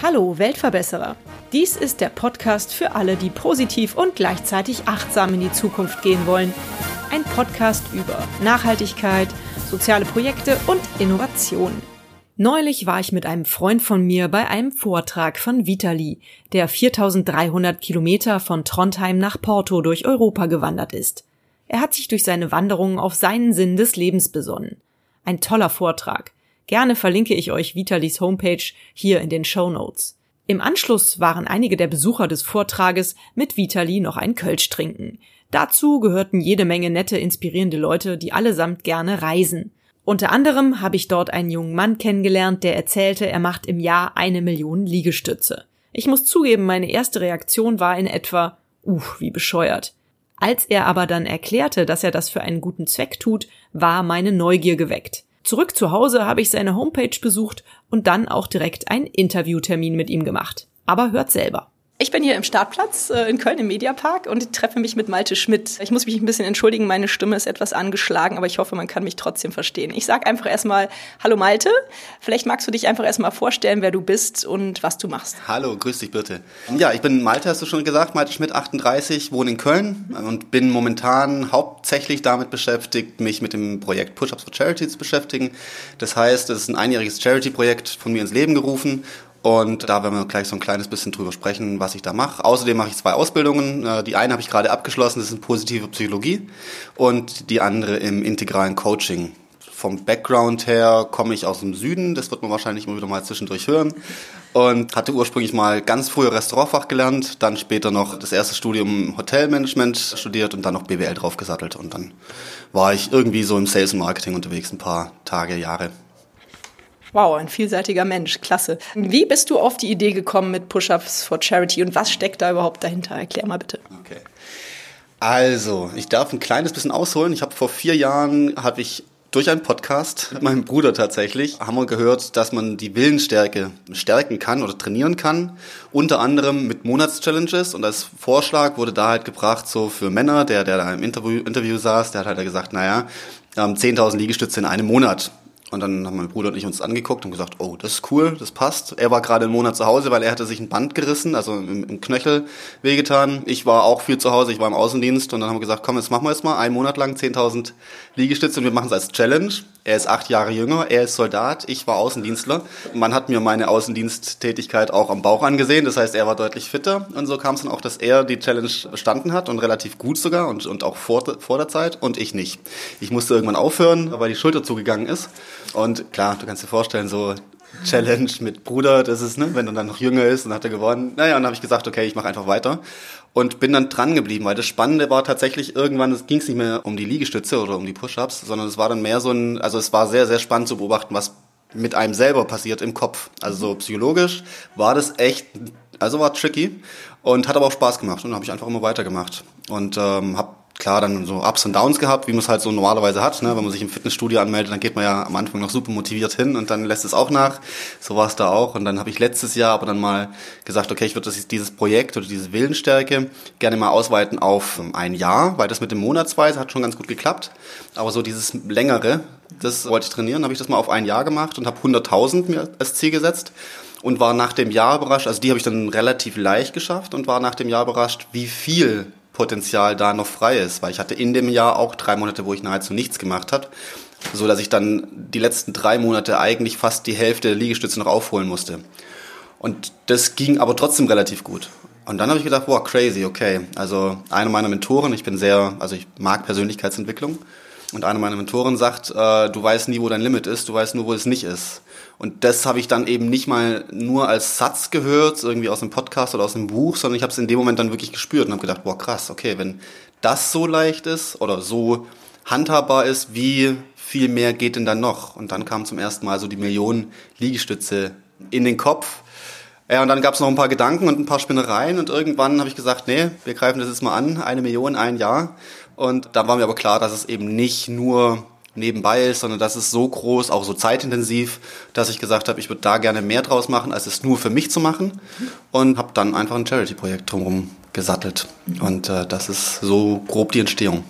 Hallo Weltverbesserer. Dies ist der Podcast für alle, die positiv und gleichzeitig achtsam in die Zukunft gehen wollen. Ein Podcast über Nachhaltigkeit, soziale Projekte und Innovation. Neulich war ich mit einem Freund von mir bei einem Vortrag von Vitali, der 4300 Kilometer von Trondheim nach Porto durch Europa gewandert ist. Er hat sich durch seine Wanderungen auf seinen Sinn des Lebens besonnen. Ein toller Vortrag. Gerne verlinke ich euch Vitalis Homepage hier in den Show Notes. Im Anschluss waren einige der Besucher des Vortrages mit Vitali noch ein Kölsch trinken. Dazu gehörten jede Menge nette, inspirierende Leute, die allesamt gerne reisen. Unter anderem habe ich dort einen jungen Mann kennengelernt, der erzählte, er macht im Jahr eine Million Liegestütze. Ich muss zugeben, meine erste Reaktion war in etwa, uh, wie bescheuert. Als er aber dann erklärte, dass er das für einen guten Zweck tut, war meine Neugier geweckt. Zurück zu Hause habe ich seine Homepage besucht und dann auch direkt einen Interviewtermin mit ihm gemacht. Aber hört selber. Ich bin hier im Startplatz äh, in Köln im Mediapark und treffe mich mit Malte Schmidt. Ich muss mich ein bisschen entschuldigen, meine Stimme ist etwas angeschlagen, aber ich hoffe, man kann mich trotzdem verstehen. Ich sage einfach erstmal Hallo Malte. Vielleicht magst du dich einfach erstmal vorstellen, wer du bist und was du machst. Hallo, grüß dich bitte. Ja, ich bin Malte, hast du schon gesagt, Malte Schmidt, 38, wohne in Köln und bin momentan hauptsächlich damit beschäftigt, mich mit dem Projekt Push-Ups for Charity zu beschäftigen. Das heißt, es ist ein einjähriges Charity-Projekt von mir ins Leben gerufen und da werden wir gleich so ein kleines bisschen drüber sprechen, was ich da mache. Außerdem mache ich zwei Ausbildungen. Äh, die eine habe ich gerade abgeschlossen, das ist in positive Psychologie. Und die andere im integralen Coaching. Vom Background her komme ich aus dem Süden, das wird man wahrscheinlich immer wieder mal zwischendurch hören. Und hatte ursprünglich mal ganz früher Restaurantfach gelernt, dann später noch das erste Studium Hotelmanagement studiert und dann noch BWL draufgesattelt. Und dann war ich irgendwie so im Sales und Marketing unterwegs, ein paar Tage, Jahre. Wow, ein vielseitiger Mensch, klasse. Wie bist du auf die Idee gekommen mit Push-Ups for Charity und was steckt da überhaupt dahinter? Erklär mal bitte. Okay. Also, ich darf ein kleines bisschen ausholen. Ich habe vor vier Jahren, habe ich durch einen Podcast mit meinem Bruder tatsächlich, haben wir gehört, dass man die Willensstärke stärken kann oder trainieren kann. Unter anderem mit Monatschallenges. Und als Vorschlag wurde da halt gebracht, so für Männer, der, der da im Interview, Interview saß, der hat halt gesagt, naja, 10.000 ähm, Liegestütze in einem Monat. Und dann haben mein Bruder und ich uns angeguckt und gesagt, oh, das ist cool, das passt. Er war gerade einen Monat zu Hause, weil er hatte sich ein Band gerissen, also im, im Knöchel wehgetan. Ich war auch viel zu Hause, ich war im Außendienst und dann haben wir gesagt, komm, jetzt machen wir jetzt mal einen Monat lang 10.000 Liegestütze und wir machen es als Challenge. Er ist acht Jahre jünger, er ist Soldat, ich war Außendienstler. Man hat mir meine Außendiensttätigkeit auch am Bauch angesehen, das heißt, er war deutlich fitter und so kam es dann auch, dass er die Challenge bestanden hat und relativ gut sogar und, und auch vor, vor der Zeit und ich nicht. Ich musste irgendwann aufhören, weil die Schulter zugegangen ist und klar, du kannst dir vorstellen, so Challenge mit Bruder, das ist, ne, wenn er dann noch jünger ist und hat er gewonnen. Naja, und dann habe ich gesagt, okay, ich mache einfach weiter und bin dann dran geblieben, weil das Spannende war tatsächlich irgendwann, es ging es nicht mehr um die Liegestütze oder um die Push-ups, sondern es war dann mehr so ein, also es war sehr, sehr spannend zu beobachten, was mit einem selber passiert im Kopf. Also so psychologisch war das echt, also war tricky und hat aber auch Spaß gemacht und habe ich einfach immer weitergemacht und ähm, habe klar dann so Ups und Downs gehabt, wie man es halt so normalerweise hat. Ne? Wenn man sich im Fitnessstudio anmeldet, dann geht man ja am Anfang noch super motiviert hin und dann lässt es auch nach. So war es da auch. Und dann habe ich letztes Jahr aber dann mal gesagt, okay, ich würde dieses Projekt oder diese Willensstärke gerne mal ausweiten auf ein Jahr, weil das mit dem Monatsweise hat schon ganz gut geklappt. Aber so dieses längere, das wollte ich trainieren, habe ich das mal auf ein Jahr gemacht und habe 100.000 mir als Ziel gesetzt und war nach dem Jahr überrascht, also die habe ich dann relativ leicht geschafft und war nach dem Jahr überrascht, wie viel Potenzial da noch frei ist, weil ich hatte in dem Jahr auch drei Monate, wo ich nahezu nichts gemacht habe, so dass ich dann die letzten drei Monate eigentlich fast die Hälfte der Liegestütze noch aufholen musste. Und das ging aber trotzdem relativ gut. Und dann habe ich gedacht, wow, crazy, okay. Also eine meiner Mentoren, ich bin sehr, also ich mag Persönlichkeitsentwicklung. Und eine meiner Mentoren sagt, äh, du weißt nie, wo dein Limit ist, du weißt nur, wo es nicht ist. Und das habe ich dann eben nicht mal nur als Satz gehört, irgendwie aus einem Podcast oder aus einem Buch, sondern ich habe es in dem Moment dann wirklich gespürt und habe gedacht, boah, krass, okay, wenn das so leicht ist oder so handhabbar ist, wie viel mehr geht denn dann noch? Und dann kam zum ersten Mal so die Millionen Liegestütze in den Kopf. Ja, und dann gab es noch ein paar Gedanken und ein paar Spinnereien und irgendwann habe ich gesagt, nee, wir greifen das jetzt mal an, eine Million, ein Jahr. Und da war mir aber klar, dass es eben nicht nur nebenbei ist, sondern das ist so groß, auch so zeitintensiv, dass ich gesagt habe, ich würde da gerne mehr draus machen, als es nur für mich zu machen. Und habe dann einfach ein Charity-Projekt drumherum gesattelt. Und äh, das ist so grob die Entstehung.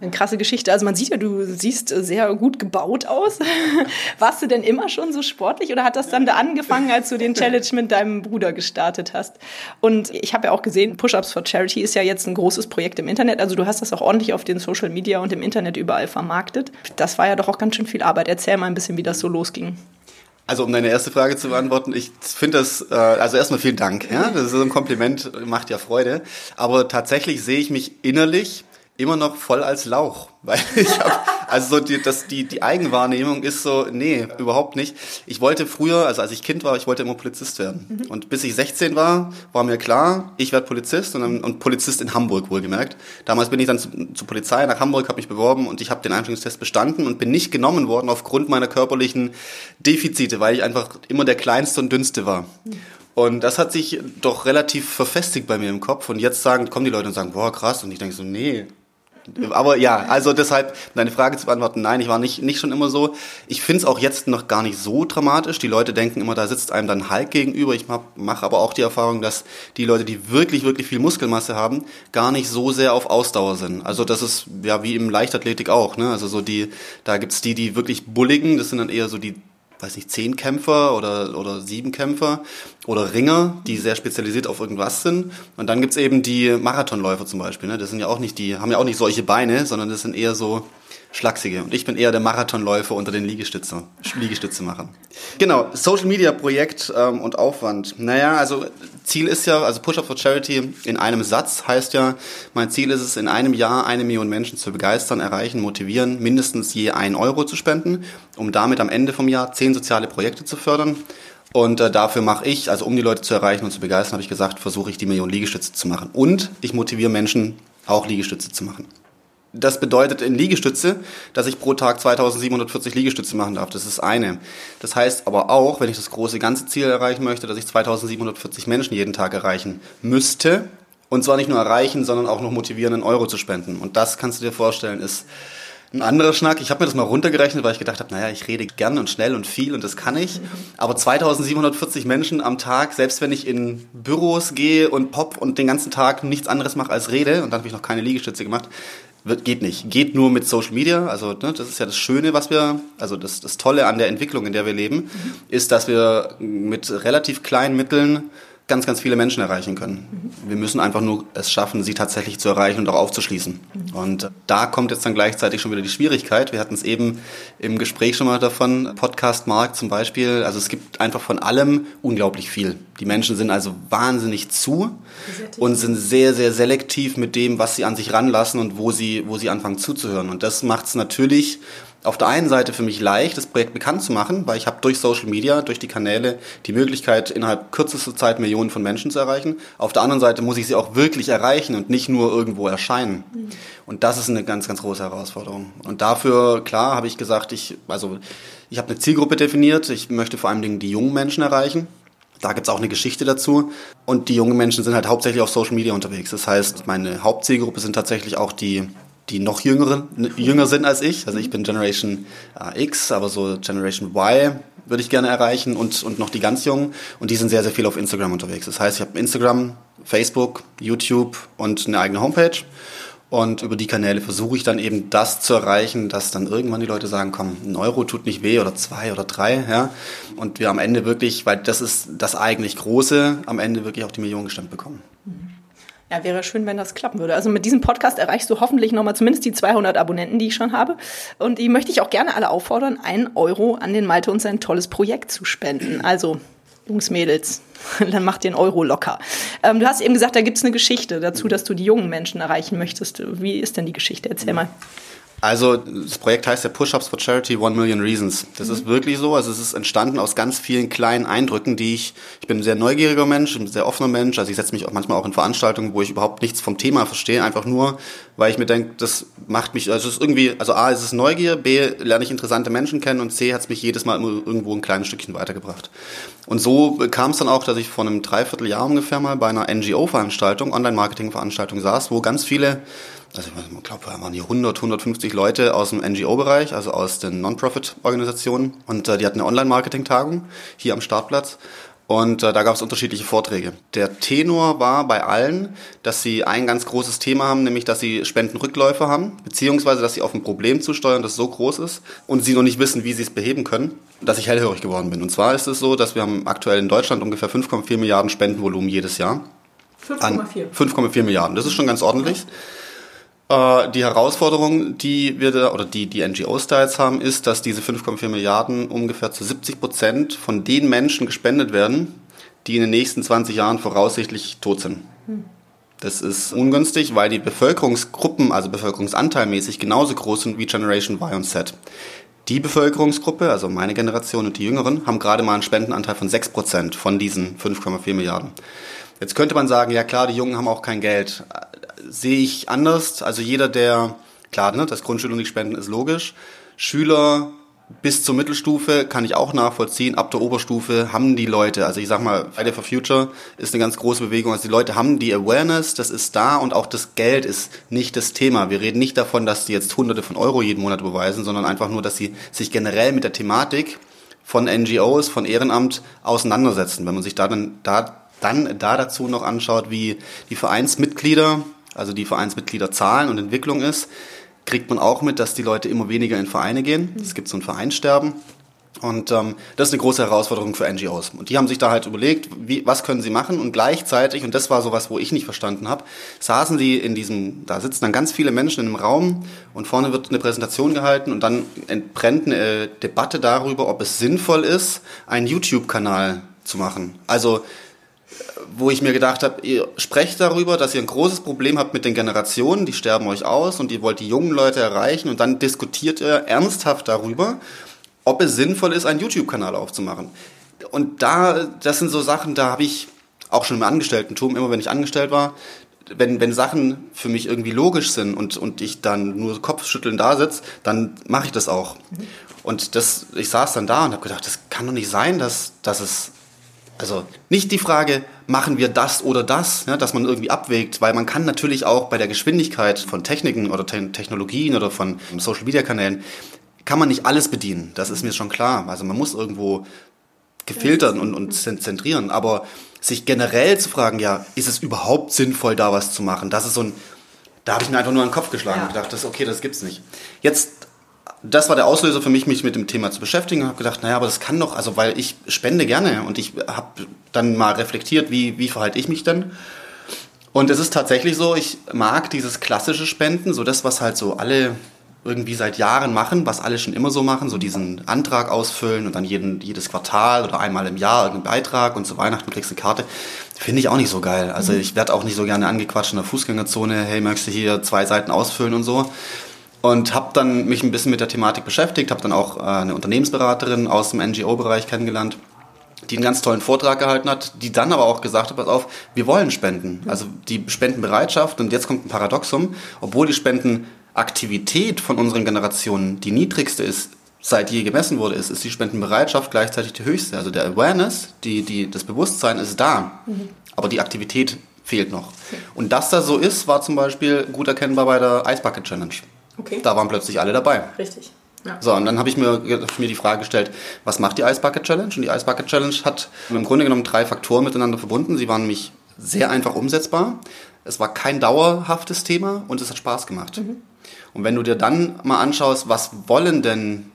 Eine krasse Geschichte. Also man sieht ja, du siehst sehr gut gebaut aus. Warst du denn immer schon so sportlich oder hat das dann da angefangen, als du den Challenge mit deinem Bruder gestartet hast? Und ich habe ja auch gesehen, Push-Ups for Charity ist ja jetzt ein großes Projekt im Internet. Also du hast das auch ordentlich auf den Social Media und im Internet überall vermarktet. Das war ja doch auch ganz schön viel Arbeit. Erzähl mal ein bisschen, wie das so losging. Also um deine erste Frage zu beantworten, ich finde das, äh, also erstmal vielen Dank, ja, das ist ein Kompliment, macht ja Freude, aber tatsächlich sehe ich mich innerlich immer noch voll als Lauch, weil ich habe also so die, das, die, die Eigenwahrnehmung ist so, nee, überhaupt nicht. Ich wollte früher, also als ich Kind war, ich wollte immer Polizist werden. Mhm. Und bis ich 16 war, war mir klar, ich werde Polizist und, und Polizist in Hamburg wohlgemerkt. Damals bin ich dann zu, zur Polizei nach Hamburg, habe mich beworben und ich habe den Einstellungstest bestanden und bin nicht genommen worden aufgrund meiner körperlichen Defizite, weil ich einfach immer der Kleinste und Dünnste war. Mhm. Und das hat sich doch relativ verfestigt bei mir im Kopf. Und jetzt sagen, kommen die Leute und sagen, boah, krass. Und ich denke so, nee, aber ja, also deshalb, deine Frage zu beantworten, nein, ich war nicht, nicht schon immer so. Ich finde es auch jetzt noch gar nicht so dramatisch. Die Leute denken immer, da sitzt einem dann Hulk gegenüber. Ich mache aber auch die Erfahrung, dass die Leute, die wirklich, wirklich viel Muskelmasse haben, gar nicht so sehr auf Ausdauer sind. Also das ist ja wie im Leichtathletik auch. Ne? Also so die, da gibt's die, die wirklich bulligen, das sind dann eher so die weiß nicht, zehn Kämpfer oder, oder sieben Kämpfer oder Ringer, die sehr spezialisiert auf irgendwas sind. Und dann gibt's eben die Marathonläufer zum Beispiel. Ne? Das sind ja auch nicht die, haben ja auch nicht solche Beine, sondern das sind eher so Schlachsige. Und ich bin eher der Marathonläufer unter den Liegestütze, Liegestütze machen. Genau, Social Media Projekt ähm, und Aufwand. Naja, also Ziel ist ja, also Push Up for Charity in einem Satz heißt ja, mein Ziel ist es, in einem Jahr eine Million Menschen zu begeistern, erreichen, motivieren, mindestens je ein Euro zu spenden, um damit am Ende vom Jahr zehn soziale Projekte zu fördern. Und äh, dafür mache ich, also um die Leute zu erreichen und zu begeistern, habe ich gesagt, versuche ich die Million Liegestütze zu machen. Und ich motiviere Menschen, auch Liegestütze zu machen. Das bedeutet in Liegestütze, dass ich pro Tag 2740 Liegestütze machen darf. Das ist eine. Das heißt aber auch, wenn ich das große ganze Ziel erreichen möchte, dass ich 2740 Menschen jeden Tag erreichen müsste. Und zwar nicht nur erreichen, sondern auch noch motivieren, einen Euro zu spenden. Und das kannst du dir vorstellen, ist ein anderer Schnack. Ich habe mir das mal runtergerechnet, weil ich gedacht habe, naja, ich rede gern und schnell und viel und das kann ich. Aber 2740 Menschen am Tag, selbst wenn ich in Büros gehe und pop und den ganzen Tag nichts anderes mache als rede, und dann habe ich noch keine Liegestütze gemacht, wird, geht nicht. Geht nur mit Social Media. Also ne, das ist ja das Schöne, was wir, also das, das Tolle an der Entwicklung, in der wir leben, ist, dass wir mit relativ kleinen Mitteln ganz, ganz viele Menschen erreichen können. Mhm. Wir müssen einfach nur es schaffen, sie tatsächlich zu erreichen und auch aufzuschließen. Mhm. Und da kommt jetzt dann gleichzeitig schon wieder die Schwierigkeit. Wir hatten es eben im Gespräch schon mal davon, Podcast-Markt zum Beispiel. Also es gibt einfach von allem unglaublich viel. Die Menschen sind also wahnsinnig zu und sind sehr, sehr selektiv mit dem, was sie an sich ranlassen und wo sie, wo sie anfangen zuzuhören. Und das macht es natürlich auf der einen Seite für mich leicht, das Projekt bekannt zu machen, weil ich habe durch Social Media, durch die Kanäle die Möglichkeit, innerhalb kürzester Zeit Millionen von Menschen zu erreichen. Auf der anderen Seite muss ich sie auch wirklich erreichen und nicht nur irgendwo erscheinen. Mhm. Und das ist eine ganz, ganz große Herausforderung. Und dafür, klar, habe ich gesagt, ich, also ich habe eine Zielgruppe definiert. Ich möchte vor allen Dingen die jungen Menschen erreichen. Da gibt's auch eine Geschichte dazu. Und die jungen Menschen sind halt hauptsächlich auf Social Media unterwegs. Das heißt, meine Hauptzielgruppe sind tatsächlich auch die die noch jüngere, jünger sind als ich. Also ich bin Generation äh, X, aber so Generation Y würde ich gerne erreichen und, und noch die ganz Jungen. Und die sind sehr, sehr viel auf Instagram unterwegs. Das heißt, ich habe Instagram, Facebook, YouTube und eine eigene Homepage. Und über die Kanäle versuche ich dann eben das zu erreichen, dass dann irgendwann die Leute sagen, komm, ein Euro tut nicht weh oder zwei oder drei, ja. Und wir am Ende wirklich, weil das ist das eigentlich Große, am Ende wirklich auch die Millionen gestemmt bekommen. Mhm. Ja, wäre schön, wenn das klappen würde. Also mit diesem Podcast erreichst du hoffentlich nochmal zumindest die 200 Abonnenten, die ich schon habe. Und die möchte ich auch gerne alle auffordern, einen Euro an den Malte und sein tolles Projekt zu spenden. Also Jungs, Mädels, dann macht den Euro locker. Ähm, du hast eben gesagt, da gibt es eine Geschichte dazu, dass du die jungen Menschen erreichen möchtest. Wie ist denn die Geschichte? Erzähl mal. Also das Projekt heißt ja Push-Ups for Charity One Million Reasons. Das mhm. ist wirklich so. Also es ist entstanden aus ganz vielen kleinen Eindrücken, die ich, ich bin ein sehr neugieriger Mensch, ein sehr offener Mensch. Also ich setze mich auch manchmal auch in Veranstaltungen, wo ich überhaupt nichts vom Thema verstehe, einfach nur, weil ich mir denke, das macht mich, also es ist irgendwie, also A, ist es Neugier, B, lerne ich interessante Menschen kennen und C, hat es mich jedes Mal irgendwo ein kleines Stückchen weitergebracht. Und so kam es dann auch, dass ich vor einem Dreivierteljahr ungefähr mal bei einer NGO-Veranstaltung, Online-Marketing-Veranstaltung saß, wo ganz viele also ich glaube, da waren hier 100, 150 Leute aus dem NGO-Bereich, also aus den Non-Profit-Organisationen. Und äh, die hatten eine Online-Marketing-Tagung hier am Startplatz. Und äh, da gab es unterschiedliche Vorträge. Der Tenor war bei allen, dass sie ein ganz großes Thema haben, nämlich dass sie Spendenrückläufe haben, beziehungsweise dass sie auf ein Problem zusteuern, das so groß ist und sie noch nicht wissen, wie sie es beheben können, dass ich hellhörig geworden bin. Und zwar ist es so, dass wir haben aktuell in Deutschland ungefähr 5,4 Milliarden Spendenvolumen jedes Jahr. 5,4. 5,4 Milliarden. Das ist schon ganz ordentlich. Äh, die Herausforderung, die wir da, oder die die NGOs da jetzt haben, ist, dass diese 5,4 Milliarden ungefähr zu 70 Prozent von den Menschen gespendet werden, die in den nächsten 20 Jahren voraussichtlich tot sind. Das ist ungünstig, weil die Bevölkerungsgruppen, also bevölkerungsanteilmäßig, genauso groß sind wie Generation Y und Z. Die Bevölkerungsgruppe, also meine Generation und die Jüngeren, haben gerade mal einen Spendenanteil von 6% von diesen 5,4 Milliarden. Jetzt könnte man sagen, ja klar, die Jungen haben auch kein Geld. Sehe ich anders. Also jeder, der, klar, ne, das Grundschule nicht spenden ist logisch. Schüler bis zur Mittelstufe kann ich auch nachvollziehen. Ab der Oberstufe haben die Leute, also ich sag mal, Friday for Future ist eine ganz große Bewegung. Also die Leute haben die Awareness, das ist da und auch das Geld ist nicht das Thema. Wir reden nicht davon, dass die jetzt Hunderte von Euro jeden Monat beweisen, sondern einfach nur, dass sie sich generell mit der Thematik von NGOs, von Ehrenamt auseinandersetzen. Wenn man sich da dann, da dann da dazu noch anschaut, wie die Vereinsmitglieder, also die Vereinsmitgliederzahlen und Entwicklung ist, kriegt man auch mit, dass die Leute immer weniger in Vereine gehen. Es gibt so ein Vereinssterben. Und ähm, das ist eine große Herausforderung für NGOs. Und die haben sich da halt überlegt, wie, was können sie machen? Und gleichzeitig, und das war sowas, wo ich nicht verstanden habe, saßen sie in diesem, da sitzen dann ganz viele Menschen in einem Raum und vorne wird eine Präsentation gehalten und dann entbrennt eine Debatte darüber, ob es sinnvoll ist, einen YouTube-Kanal zu machen. Also wo ich mir gedacht habe, ihr sprecht darüber, dass ihr ein großes Problem habt mit den Generationen, die sterben euch aus und ihr wollt die jungen Leute erreichen und dann diskutiert ihr ernsthaft darüber, ob es sinnvoll ist, einen YouTube-Kanal aufzumachen. Und da, das sind so Sachen, da habe ich auch schon im Angestellten-Tum, immer wenn ich angestellt war, wenn, wenn Sachen für mich irgendwie logisch sind und, und ich dann nur Kopfschütteln da sitze, dann mache ich das auch. Und das, ich saß dann da und habe gedacht, das kann doch nicht sein, dass, dass es also nicht die Frage, machen wir das oder das, ja, dass man irgendwie abwägt, weil man kann natürlich auch bei der Geschwindigkeit von Techniken oder Te Technologien oder von Social-Media-Kanälen, kann man nicht alles bedienen. Das ist mir schon klar. Also man muss irgendwo gefiltern und, und zentrieren. Aber sich generell zu fragen, ja, ist es überhaupt sinnvoll, da was zu machen? Das ist so ein, da habe ich mir einfach nur an den Kopf geschlagen ja. und gedacht, das, okay, das gibt's nicht. Jetzt das war der Auslöser für mich, mich mit dem Thema zu beschäftigen und habe gedacht, naja, aber das kann doch, also weil ich spende gerne und ich habe dann mal reflektiert, wie, wie verhalte ich mich denn? Und es ist tatsächlich so, ich mag dieses klassische Spenden, so das, was halt so alle irgendwie seit Jahren machen, was alle schon immer so machen, so diesen Antrag ausfüllen und dann jeden, jedes Quartal oder einmal im Jahr irgendeinen Beitrag und zu Weihnachten kriegst du eine Karte, finde ich auch nicht so geil. Also mhm. ich werde auch nicht so gerne angequatscht in der Fußgängerzone, hey, möchtest du hier zwei Seiten ausfüllen und so und habe dann mich ein bisschen mit der Thematik beschäftigt, habe dann auch äh, eine Unternehmensberaterin aus dem NGO-Bereich kennengelernt, die einen ganz tollen Vortrag gehalten hat, die dann aber auch gesagt hat, pass auf, wir wollen spenden. Also die Spendenbereitschaft und jetzt kommt ein Paradoxum, obwohl die Spendenaktivität von unseren Generationen die niedrigste ist, seit je gemessen wurde, ist, ist die Spendenbereitschaft gleichzeitig die höchste. Also der Awareness, die, die, das Bewusstsein ist da, mhm. aber die Aktivität fehlt noch. Und dass das so ist, war zum Beispiel gut erkennbar bei der Ice Bucket Challenge. Okay. Da waren plötzlich alle dabei. Richtig. Ja. So, und dann habe ich mir, mir die Frage gestellt, was macht die Ice Bucket Challenge? Und die Ice Bucket Challenge hat im Grunde genommen drei Faktoren miteinander verbunden. Sie waren nämlich sehr einfach umsetzbar. Es war kein dauerhaftes Thema und es hat Spaß gemacht. Mhm. Und wenn du dir dann mal anschaust, was wollen denn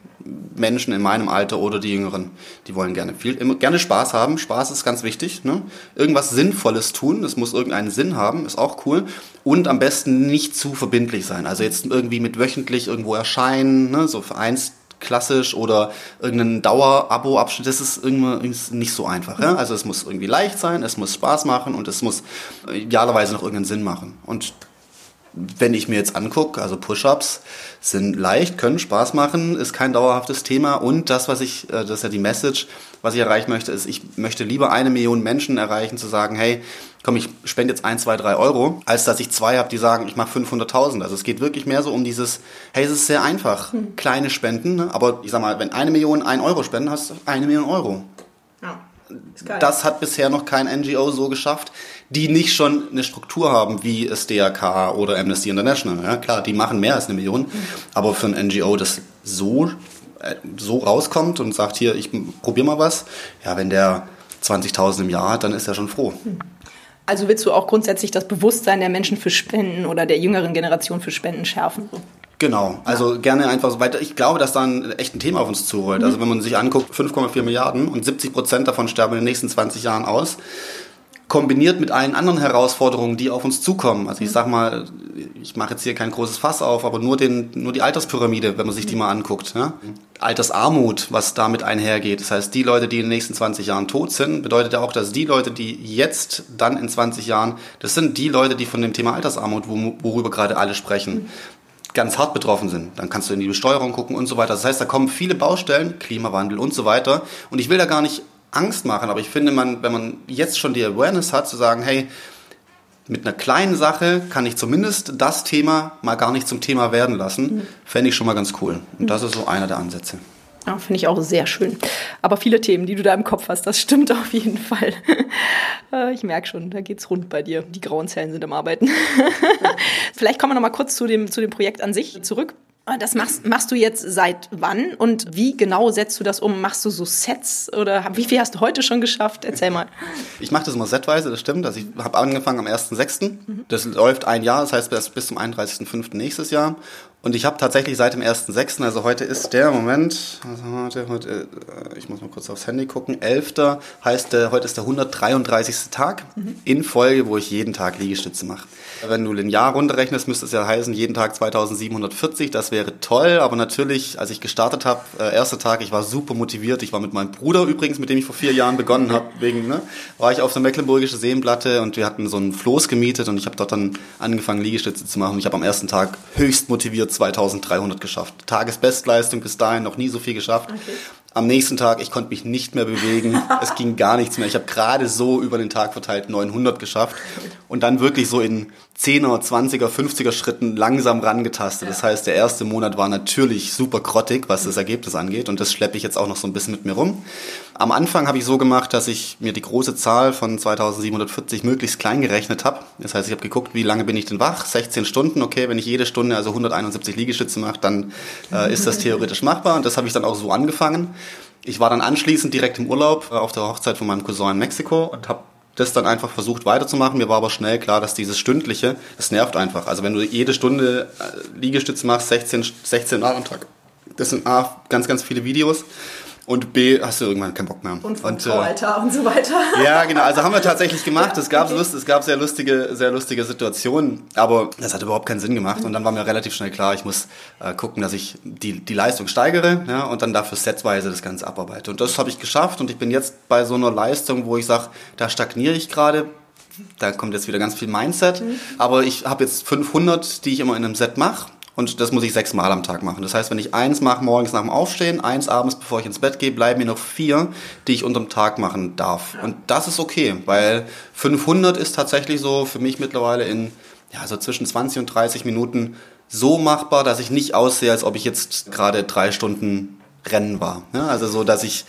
Menschen in meinem Alter oder die Jüngeren, die wollen gerne viel, immer, gerne Spaß haben. Spaß ist ganz wichtig. Ne? Irgendwas Sinnvolles tun, es muss irgendeinen Sinn haben, ist auch cool. Und am besten nicht zu verbindlich sein. Also jetzt irgendwie mit wöchentlich irgendwo erscheinen, ne? so vereins klassisch oder irgendein Dauer-Abo-Abschnitt, das ist irgendwie nicht so einfach. Ja? Also es muss irgendwie leicht sein, es muss Spaß machen und es muss idealerweise noch irgendeinen Sinn machen. Und wenn ich mir jetzt angucke, also Push-ups sind leicht, können Spaß machen, ist kein dauerhaftes Thema und das, was ich, äh, das ist ja die Message, was ich erreichen möchte, ist, ich möchte lieber eine Million Menschen erreichen, zu sagen, hey, komm, ich spende jetzt ein, zwei, drei Euro, als dass ich zwei habe, die sagen, ich mache 500.000. Also es geht wirklich mehr so um dieses, hey, es ist sehr einfach, hm. kleine Spenden, ne? aber ich sag mal, wenn eine Million ein Euro spenden, hast du eine Million Euro. Ja. Das hat bisher noch kein NGO so geschafft, die nicht schon eine Struktur haben, wie es DRK oder Amnesty International. Ja, klar, die machen mehr als eine Million, mhm. aber für ein NGO, das so, äh, so rauskommt und sagt, hier, ich probiere mal was, ja, wenn der 20.000 im Jahr, dann ist er schon froh. Also willst du auch grundsätzlich das Bewusstsein der Menschen für Spenden oder der jüngeren Generation für Spenden schärfen? Genau, also gerne einfach so weiter. Ich glaube, dass da ein echt ein Thema auf uns zurollt. Also wenn man sich anguckt, 5,4 Milliarden und 70 Prozent davon sterben in den nächsten 20 Jahren aus kombiniert mit allen anderen Herausforderungen, die auf uns zukommen. Also ich sag mal, ich mache jetzt hier kein großes Fass auf, aber nur den, nur die Alterspyramide, wenn man sich die mal anguckt. Ja? Altersarmut, was damit einhergeht. Das heißt, die Leute, die in den nächsten 20 Jahren tot sind, bedeutet ja auch, dass die Leute, die jetzt dann in 20 Jahren, das sind die Leute, die von dem Thema Altersarmut, worüber gerade alle sprechen, ganz hart betroffen sind. Dann kannst du in die Besteuerung gucken und so weiter. Das heißt, da kommen viele Baustellen, Klimawandel und so weiter. Und ich will da gar nicht Angst machen, aber ich finde, man, wenn man jetzt schon die Awareness hat, zu sagen, hey, mit einer kleinen Sache kann ich zumindest das Thema mal gar nicht zum Thema werden lassen, mhm. fände ich schon mal ganz cool. Und das ist so einer der Ansätze. Ja, finde ich auch sehr schön. Aber viele Themen, die du da im Kopf hast, das stimmt auf jeden Fall. Äh, ich merke schon, da geht's rund bei dir. Die grauen Zellen sind am Arbeiten. Vielleicht kommen wir noch mal kurz zu dem, zu dem Projekt an sich zurück. Ah, das machst, machst du jetzt seit wann und wie genau setzt du das um? Machst du so Sets oder wie viel hast du heute schon geschafft? Erzähl mal. Ich mache das immer setweise, das stimmt. Also ich habe angefangen am 1.6. Mhm. Das läuft ein Jahr, das heißt bis zum 31.5. nächstes Jahr. Und ich habe tatsächlich seit dem 1.6., also heute ist der Moment, also heute, heute, äh, ich muss mal kurz aufs Handy gucken, 11. heißt, der, heute ist der 133. Tag mhm. in Folge, wo ich jeden Tag Liegestütze mache. Wenn du linear runterrechnest, müsste es ja heißen, jeden Tag 2740, das wäre toll, aber natürlich, als ich gestartet habe, äh, erster Tag, ich war super motiviert, ich war mit meinem Bruder übrigens, mit dem ich vor vier Jahren begonnen habe, wegen, ne, war ich auf der Mecklenburgische Seenplatte und wir hatten so einen Floß gemietet und ich habe dort dann angefangen, Liegestütze zu machen. Ich habe am ersten Tag höchst motiviert 2300 geschafft. Tagesbestleistung bis dahin noch nie so viel geschafft. Okay. Am nächsten Tag, ich konnte mich nicht mehr bewegen. es ging gar nichts mehr. Ich habe gerade so über den Tag verteilt 900 geschafft und dann wirklich so in 10er, 20er, 50er Schritten langsam rangetastet. Das heißt, der erste Monat war natürlich super grottig, was das Ergebnis angeht und das schleppe ich jetzt auch noch so ein bisschen mit mir rum. Am Anfang habe ich so gemacht, dass ich mir die große Zahl von 2740 möglichst klein gerechnet habe. Das heißt, ich habe geguckt, wie lange bin ich denn wach? 16 Stunden, okay, wenn ich jede Stunde also 171 Liegestütze mache, dann äh, ist das theoretisch machbar und das habe ich dann auch so angefangen. Ich war dann anschließend direkt im Urlaub äh, auf der Hochzeit von meinem Cousin in Mexiko und habe das dann einfach versucht weiterzumachen. Mir war aber schnell klar, dass dieses stündliche, das nervt einfach. Also wenn du jede Stunde äh, Liegestütze machst, 16, 16 Mal am Tag, das sind A, ganz, ganz viele Videos und B, hast du irgendwann keinen Bock mehr. Und und, äh, und so weiter. Ja, genau. Also haben wir tatsächlich gemacht. Es gab, okay. Lust, es gab sehr lustige, sehr lustige Situationen, aber das hat überhaupt keinen Sinn gemacht. Und dann war mir relativ schnell klar, ich muss äh, gucken, dass ich die, die Leistung steigere ja, und dann dafür setweise das Ganze abarbeite. Und das habe ich geschafft und ich bin jetzt bei so einer Leistung, wo ich sage, da stagniere ich gerade. Da kommt jetzt wieder ganz viel Mindset. Mhm. Aber ich habe jetzt 500, die ich immer in einem Set mache und das muss ich sechsmal am Tag machen. Das heißt, wenn ich eins mache morgens nach dem Aufstehen, eins abends, bevor ich ins Bett gehe, bleiben mir noch vier, die ich unterm Tag machen darf. Und das ist okay, weil 500 ist tatsächlich so für mich mittlerweile in ja, so zwischen 20 und 30 Minuten so machbar, dass ich nicht aussehe, als ob ich jetzt gerade drei Stunden Rennen war. Ja, also so, dass ich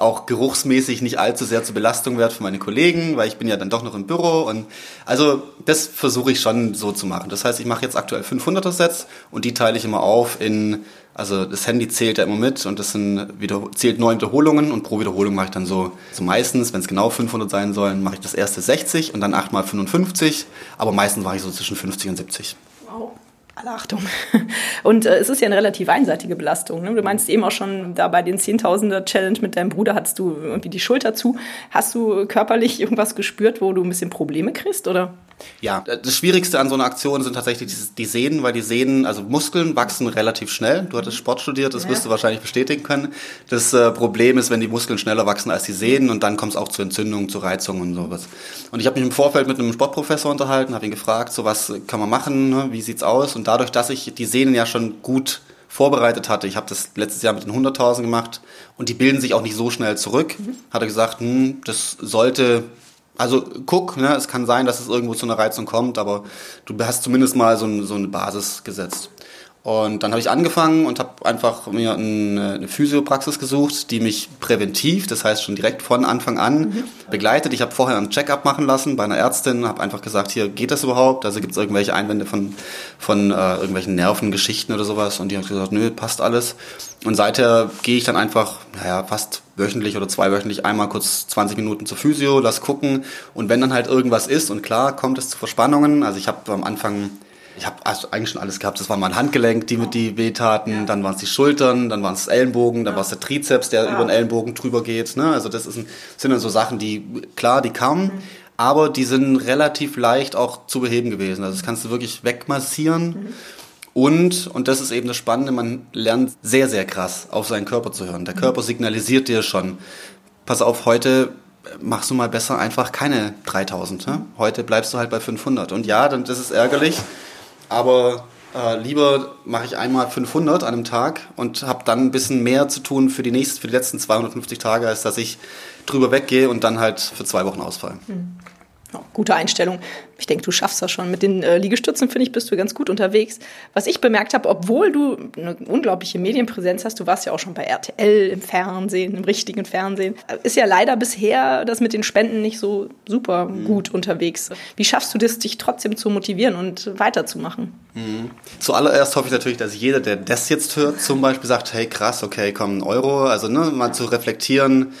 auch geruchsmäßig nicht allzu sehr zur Belastung wird für meine Kollegen, weil ich bin ja dann doch noch im Büro und also das versuche ich schon so zu machen. Das heißt, ich mache jetzt aktuell 500er Sets und die teile ich immer auf in also das Handy zählt ja immer mit und das sind wieder, zählt neun Wiederholungen und pro Wiederholung mache ich dann so, so meistens, wenn es genau 500 sein sollen, mache ich das erste 60 und dann 8 mal 55, aber meistens mache ich so zwischen 50 und 70. Alle Achtung. Und äh, es ist ja eine relativ einseitige Belastung. Ne? Du meinst eben auch schon, da bei den Zehntausender-Challenge mit deinem Bruder hattest du irgendwie die Schulter zu. Hast du körperlich irgendwas gespürt, wo du ein bisschen Probleme kriegst, oder? Ja, das Schwierigste an so einer Aktion sind tatsächlich die, Sehnen, weil die Sehnen, also Muskeln wachsen relativ schnell. Du hattest Sport studiert, das ja. wirst du wahrscheinlich bestätigen können. Das äh, Problem ist, wenn die Muskeln schneller wachsen als die Sehnen und dann kommt es auch zu Entzündungen, zu Reizungen und sowas. Und ich habe mich im Vorfeld mit einem Sportprofessor unterhalten, habe ihn gefragt, so was kann man machen, ne? wie sieht's aus? Und dadurch, dass ich die Sehnen ja schon gut vorbereitet hatte. Ich habe das letztes Jahr mit den 100.000 gemacht und die bilden sich auch nicht so schnell zurück. Mhm. Hat er gesagt, hm, das sollte also guck, ne, es kann sein, dass es irgendwo zu einer Reizung kommt, aber du hast zumindest mal so, ein, so eine Basis gesetzt. Und dann habe ich angefangen und habe einfach mir eine Physiopraxis gesucht, die mich präventiv, das heißt schon direkt von Anfang an mhm. begleitet. Ich habe vorher einen Check-up machen lassen bei einer Ärztin, habe einfach gesagt, hier geht das überhaupt? Also gibt es irgendwelche Einwände von, von äh, irgendwelchen Nervengeschichten oder sowas? Und die hat gesagt, nö, passt alles. Und seither gehe ich dann einfach, naja, fast wöchentlich oder zweiwöchentlich einmal kurz 20 Minuten zur Physio, lass gucken. Und wenn dann halt irgendwas ist, und klar kommt es zu Verspannungen, also ich habe am Anfang ich habe also eigentlich schon alles gehabt. Das war mein Handgelenk, die mit die wehtaten, ja. dann waren es die Schultern, dann waren es Ellenbogen, dann ja. war es der Trizeps, der ja. über den Ellenbogen drüber geht. Ne? Also das ist ein, sind dann so Sachen, die klar, die kamen, mhm. aber die sind relativ leicht auch zu beheben gewesen. Also das kannst du wirklich wegmassieren. Mhm. Und, und das ist eben das Spannende, man lernt sehr, sehr krass auf seinen Körper zu hören. Der mhm. Körper signalisiert dir schon, pass auf, heute machst du mal besser einfach keine 3000. Ne? Heute bleibst du halt bei 500. Und ja, dann, das ist ärgerlich aber äh, lieber mache ich einmal 500 an einem Tag und habe dann ein bisschen mehr zu tun für die nächsten, für die letzten 250 Tage, als dass ich drüber weggehe und dann halt für zwei Wochen ausfallen. Mhm. Ja, gute Einstellung. Ich denke, du schaffst das schon. Mit den äh, Liegestützen, finde ich, bist du ganz gut unterwegs. Was ich bemerkt habe, obwohl du eine unglaubliche Medienpräsenz hast, du warst ja auch schon bei RTL im Fernsehen, im richtigen Fernsehen, ist ja leider bisher das mit den Spenden nicht so super mhm. gut unterwegs. Wie schaffst du das, dich trotzdem zu motivieren und weiterzumachen? Mhm. Zuallererst hoffe ich natürlich, dass jeder, der das jetzt hört, zum Beispiel sagt, hey krass, okay, komm, ein Euro. Also ne, mal zu reflektieren,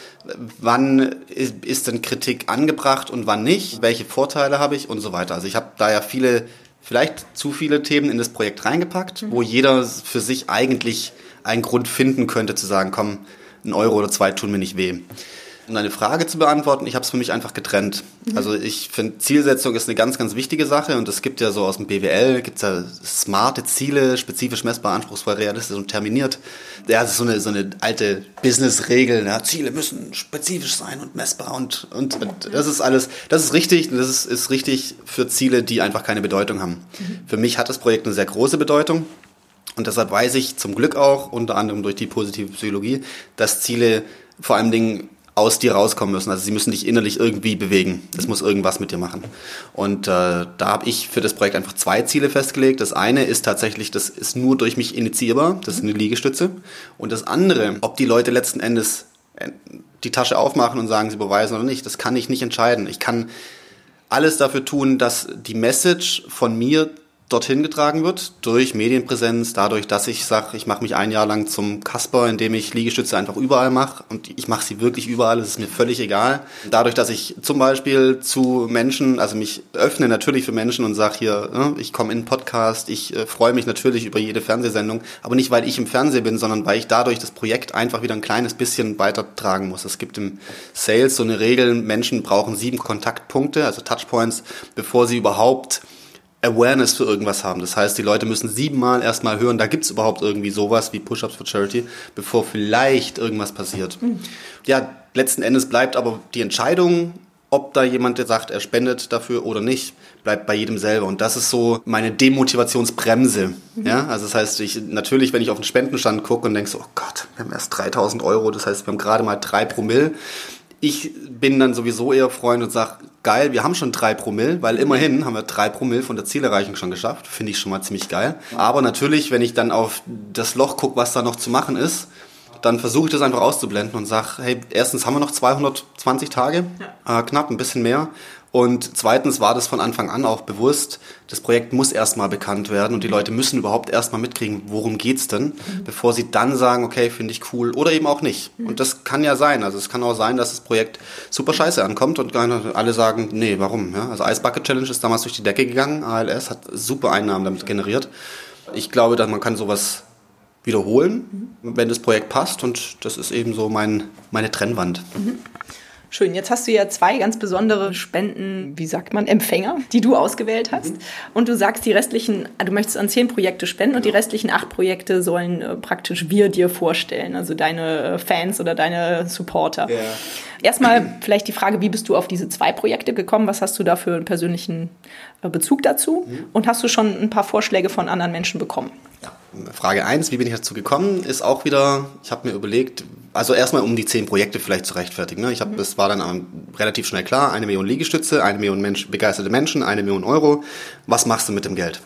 wann ist denn Kritik angebracht und wann nicht, welche Vorteile habe ich und so weiter. Also ich habe da ja viele, vielleicht zu viele Themen in das Projekt reingepackt, mhm. wo jeder für sich eigentlich einen Grund finden könnte zu sagen, komm, ein Euro oder zwei tun mir nicht weh um deine Frage zu beantworten, ich habe es für mich einfach getrennt. Mhm. Also ich finde, Zielsetzung ist eine ganz, ganz wichtige Sache und es gibt ja so aus dem BWL, gibt es ja smarte Ziele, spezifisch messbar, anspruchsvoll, realistisch und terminiert. Ja, das ist so eine, so eine alte Business-Regel. Ja, Ziele müssen spezifisch sein und messbar und, und, und das ist alles, das ist richtig, das ist, ist richtig für Ziele, die einfach keine Bedeutung haben. Mhm. Für mich hat das Projekt eine sehr große Bedeutung. Und deshalb weiß ich zum Glück auch, unter anderem durch die positive Psychologie, dass Ziele vor allen Dingen aus dir rauskommen müssen. Also sie müssen dich innerlich irgendwie bewegen. Das muss irgendwas mit dir machen. Und äh, da habe ich für das Projekt einfach zwei Ziele festgelegt. Das eine ist tatsächlich, das ist nur durch mich initiierbar. Das ist eine Liegestütze. Und das andere, ob die Leute letzten Endes äh, die Tasche aufmachen und sagen, sie beweisen oder nicht, das kann ich nicht entscheiden. Ich kann alles dafür tun, dass die Message von mir dorthin getragen wird durch Medienpräsenz, dadurch, dass ich sage, ich mache mich ein Jahr lang zum Kasper, indem ich Liegestütze einfach überall mache und ich mache sie wirklich überall, es ist mir völlig egal. Dadurch, dass ich zum Beispiel zu Menschen, also mich öffne natürlich für Menschen und sage hier, ne, ich komme in Podcast, ich äh, freue mich natürlich über jede Fernsehsendung, aber nicht, weil ich im Fernsehen bin, sondern weil ich dadurch das Projekt einfach wieder ein kleines bisschen weitertragen muss. Es gibt im Sales so eine Regel, Menschen brauchen sieben Kontaktpunkte, also Touchpoints, bevor sie überhaupt Awareness für irgendwas haben. Das heißt, die Leute müssen siebenmal erstmal hören, da gibt's überhaupt irgendwie sowas wie Push-Ups for Charity, bevor vielleicht irgendwas passiert. Mhm. Ja, letzten Endes bleibt aber die Entscheidung, ob da jemand sagt, er spendet dafür oder nicht, bleibt bei jedem selber. Und das ist so meine Demotivationsbremse. Mhm. Ja, also das heißt, ich, natürlich, wenn ich auf den Spendenstand gucke und denke so, oh Gott, wir haben erst 3000 Euro, das heißt, wir haben gerade mal drei Promille. Ich bin dann sowieso eher Freund und sage, geil, wir haben schon drei Promille, weil immerhin haben wir drei Promille von der Zielerreichung schon geschafft. Finde ich schon mal ziemlich geil. Aber natürlich, wenn ich dann auf das Loch gucke, was da noch zu machen ist, dann versuche ich das einfach auszublenden und sage, hey, erstens haben wir noch 220 Tage, äh, knapp ein bisschen mehr. Und zweitens war das von Anfang an auch bewusst, das Projekt muss erstmal bekannt werden und die Leute müssen überhaupt erstmal mitkriegen, worum geht's denn, mhm. bevor sie dann sagen, okay, finde ich cool oder eben auch nicht. Mhm. Und das kann ja sein. Also es kann auch sein, dass das Projekt super scheiße ankommt und alle sagen, nee, warum? Ja? Also Ice Bucket Challenge ist damals durch die Decke gegangen, ALS hat super Einnahmen damit generiert. Ich glaube, dass man kann sowas wiederholen, mhm. wenn das Projekt passt und das ist eben so mein, meine Trennwand. Schön, jetzt hast du ja zwei ganz besondere Spenden, wie sagt man, Empfänger, die du ausgewählt hast. Mhm. Und du sagst, die restlichen, du möchtest an zehn Projekte spenden und die restlichen acht Projekte sollen äh, praktisch wir dir vorstellen, also deine Fans oder deine Supporter. Ja. Erstmal vielleicht die Frage, wie bist du auf diese zwei Projekte gekommen? Was hast du da für einen persönlichen äh, Bezug dazu? Mhm. Und hast du schon ein paar Vorschläge von anderen Menschen bekommen? Ja. Frage eins, wie bin ich dazu gekommen, ist auch wieder, ich habe mir überlegt, also erstmal um die zehn Projekte vielleicht zu rechtfertigen. Ne? Ich habe, mhm. das war dann relativ schnell klar, eine Million Liegestütze, eine Million Mensch, begeisterte Menschen, eine Million Euro. Was machst du mit dem Geld?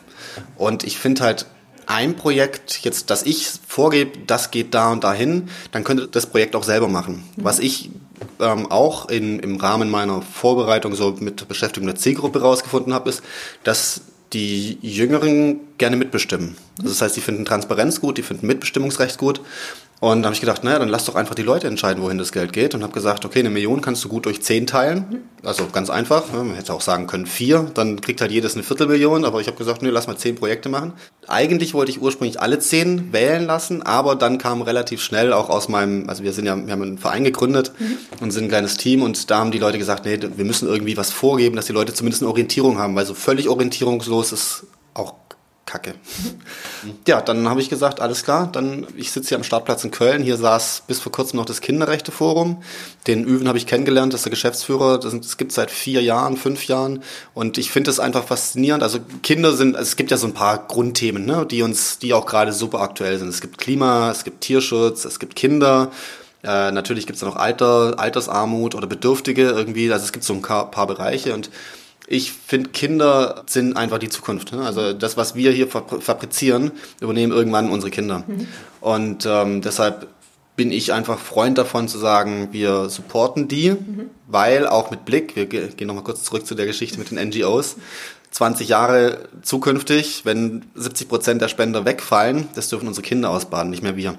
Und ich finde halt, ein Projekt jetzt, das ich vorgebe, das geht da und dahin, dann könnte das Projekt auch selber machen. Mhm. Was ich ähm, auch in, im Rahmen meiner Vorbereitung so mit Beschäftigung der Zielgruppe rausgefunden habe, ist, dass die Jüngeren gerne mitbestimmen. Also das heißt, die finden Transparenz gut, die finden Mitbestimmungsrecht gut und da habe ich gedacht, naja, dann lass doch einfach die Leute entscheiden, wohin das Geld geht. Und habe gesagt, okay, eine Million kannst du gut durch zehn teilen. Also ganz einfach. Man hätte auch sagen können vier, dann kriegt halt jedes eine Viertelmillion. Aber ich habe gesagt, nee, lass mal zehn Projekte machen. Eigentlich wollte ich ursprünglich alle zehn wählen lassen, aber dann kam relativ schnell auch aus meinem, also wir sind ja, wir haben einen Verein gegründet mhm. und sind ein kleines Team und da haben die Leute gesagt, nee, wir müssen irgendwie was vorgeben, dass die Leute zumindest eine Orientierung haben, weil so völlig orientierungslos ist Kacke. Ja, dann habe ich gesagt, alles klar, dann ich sitze hier am Startplatz in Köln. Hier saß bis vor kurzem noch das Kinderrechteforum. Den Üven habe ich kennengelernt, das ist der Geschäftsführer. Das, das gibt seit vier Jahren, fünf Jahren. Und ich finde es einfach faszinierend. Also Kinder sind, also es gibt ja so ein paar Grundthemen, ne, die uns, die auch gerade super aktuell sind. Es gibt Klima, es gibt Tierschutz, es gibt Kinder. Äh, natürlich gibt es noch Alter, Altersarmut oder Bedürftige irgendwie. Also es gibt so ein paar, paar Bereiche und ich finde, Kinder sind einfach die Zukunft. Ne? Also das, was wir hier fabrizieren, übernehmen irgendwann unsere Kinder. Mhm. Und ähm, deshalb bin ich einfach Freund davon zu sagen, wir supporten die, mhm. weil auch mit Blick, wir gehen nochmal kurz zurück zu der Geschichte mit den NGOs, 20 Jahre zukünftig, wenn 70 Prozent der Spender wegfallen, das dürfen unsere Kinder ausbaden, nicht mehr wir.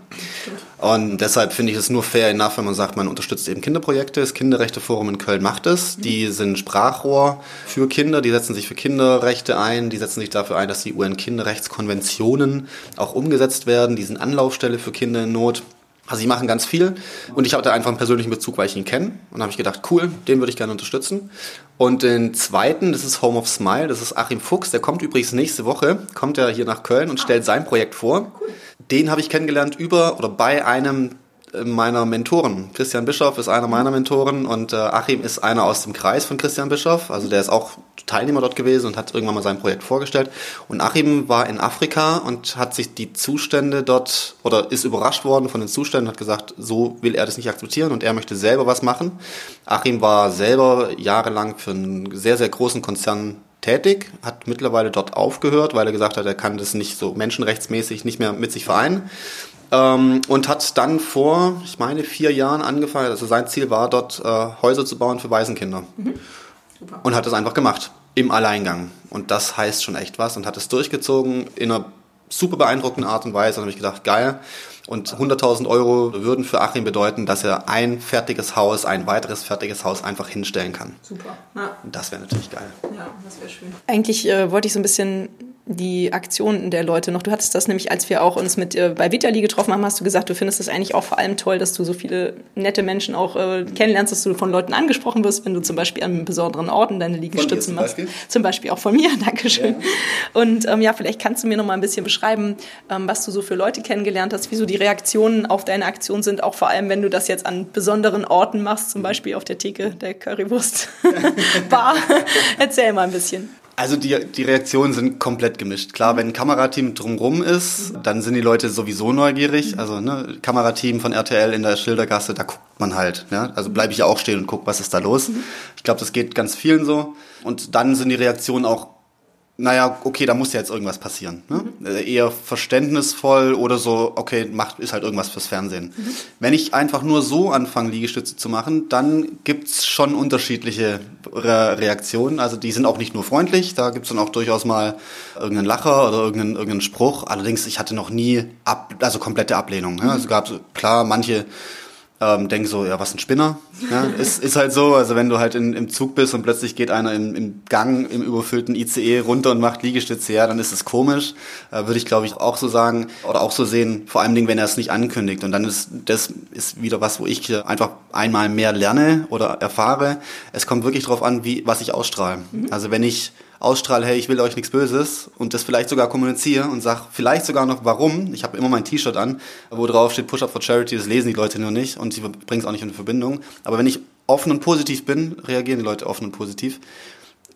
Und deshalb finde ich es nur fair enough, wenn man sagt, man unterstützt eben Kinderprojekte. Das Kinderrechteforum in Köln macht es. Die sind Sprachrohr für Kinder, die setzen sich für Kinderrechte ein, die setzen sich dafür ein, dass die UN-Kinderrechtskonventionen auch umgesetzt werden. Die sind Anlaufstelle für Kinder in Not. Also sie machen ganz viel und ich hatte einfach einen persönlichen Bezug, weil ich ihn kenne und habe ich gedacht, cool, den würde ich gerne unterstützen. Und den zweiten, das ist Home of Smile, das ist Achim Fuchs, der kommt übrigens nächste Woche, kommt er hier nach Köln und stellt sein Projekt vor. Den habe ich kennengelernt über oder bei einem meiner Mentoren. Christian Bischoff ist einer meiner Mentoren und äh, Achim ist einer aus dem Kreis von Christian Bischoff. Also der ist auch Teilnehmer dort gewesen und hat irgendwann mal sein Projekt vorgestellt. Und Achim war in Afrika und hat sich die Zustände dort oder ist überrascht worden von den Zuständen, hat gesagt, so will er das nicht akzeptieren und er möchte selber was machen. Achim war selber jahrelang für einen sehr, sehr großen Konzern tätig, hat mittlerweile dort aufgehört, weil er gesagt hat, er kann das nicht so menschenrechtsmäßig nicht mehr mit sich vereinen ähm, und hat dann vor, ich meine, vier Jahren angefangen, also sein Ziel war dort äh, Häuser zu bauen für Waisenkinder. Mhm. Und hat das einfach gemacht, im Alleingang. Und das heißt schon echt was und hat es durchgezogen in einer super beeindruckenden Art und Weise. Und habe ich gedacht, geil. Und 100.000 Euro würden für Achim bedeuten, dass er ein fertiges Haus, ein weiteres fertiges Haus einfach hinstellen kann. Super. Ja. Das wäre natürlich geil. Ja, das wäre schön. Eigentlich äh, wollte ich so ein bisschen die Aktionen der Leute noch. Du hattest das nämlich, als wir auch uns mit äh, bei Vitali getroffen haben, hast du gesagt, du findest es eigentlich auch vor allem toll, dass du so viele nette Menschen auch äh, kennenlernst, dass du von Leuten angesprochen wirst, wenn du zum Beispiel an besonderen Orten deine Liegestützen zum machst. Beispiel? Zum Beispiel auch von mir, Dankeschön. Ja. Und ähm, ja, vielleicht kannst du mir noch mal ein bisschen beschreiben, ähm, was du so für Leute kennengelernt hast, wieso die Reaktionen auf deine Aktion sind, auch vor allem, wenn du das jetzt an besonderen Orten machst, zum Beispiel auf der Theke der Currywurst Bar. Erzähl mal ein bisschen. Also die, die Reaktionen sind komplett gemischt. Klar, wenn ein Kamerateam drumrum ist, dann sind die Leute sowieso neugierig. Also ne, Kamerateam von RTL in der Schildergasse, da guckt man halt. Ja? Also bleibe ich ja auch stehen und guck, was ist da los. Ich glaube, das geht ganz vielen so. Und dann sind die Reaktionen auch naja, okay, da muss ja jetzt irgendwas passieren. Ne? Mhm. Eher verständnisvoll oder so, okay, macht, ist halt irgendwas fürs Fernsehen. Mhm. Wenn ich einfach nur so anfange, Liegestütze zu machen, dann gibt's schon unterschiedliche Re Reaktionen. Also die sind auch nicht nur freundlich, da gibt's dann auch durchaus mal irgendeinen Lacher oder irgendeinen, irgendeinen Spruch. Allerdings, ich hatte noch nie ab, also komplette Ablehnung. Ne? Mhm. Also gab klar manche ähm, denke so, ja, was ein Spinner. Ja, ist, ist halt so, also wenn du halt in, im Zug bist und plötzlich geht einer im, im Gang im überfüllten ICE runter und macht Liegestütze, ja, dann ist es komisch. Äh, Würde ich, glaube ich, auch so sagen oder auch so sehen, vor allem wenn er es nicht ankündigt. Und dann ist das ist wieder was, wo ich einfach einmal mehr lerne oder erfahre. Es kommt wirklich darauf an, wie was ich ausstrahle. Mhm. Also wenn ich ausstrahle, hey, ich will euch nichts Böses und das vielleicht sogar kommuniziere und sag vielleicht sogar noch warum. Ich habe immer mein T-Shirt an, wo drauf steht Push Up for Charity, das lesen die Leute nur nicht und sie bringen es auch nicht in Verbindung. Aber wenn ich offen und positiv bin, reagieren die Leute offen und positiv.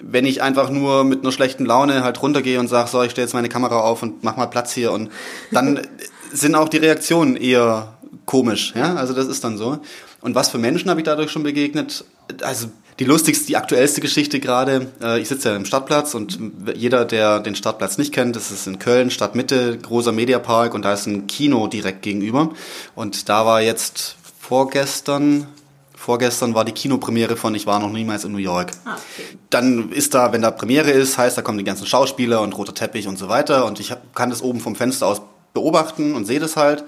Wenn ich einfach nur mit einer schlechten Laune halt runtergehe und sage, so, ich stelle jetzt meine Kamera auf und mach mal Platz hier und dann sind auch die Reaktionen eher komisch, ja, also das ist dann so. Und was für Menschen habe ich dadurch schon begegnet? Also die lustigste, die aktuellste Geschichte gerade. Äh, ich sitze ja im Stadtplatz und jeder, der den Stadtplatz nicht kennt, das ist in Köln, Stadtmitte, großer Mediapark und da ist ein Kino direkt gegenüber. Und da war jetzt vorgestern, vorgestern war die Kinopremiere von Ich war noch niemals in New York. Ah, okay. Dann ist da, wenn da Premiere ist, heißt, da kommen die ganzen Schauspieler und roter Teppich und so weiter. Und ich hab, kann das oben vom Fenster aus beobachten und sehe das halt.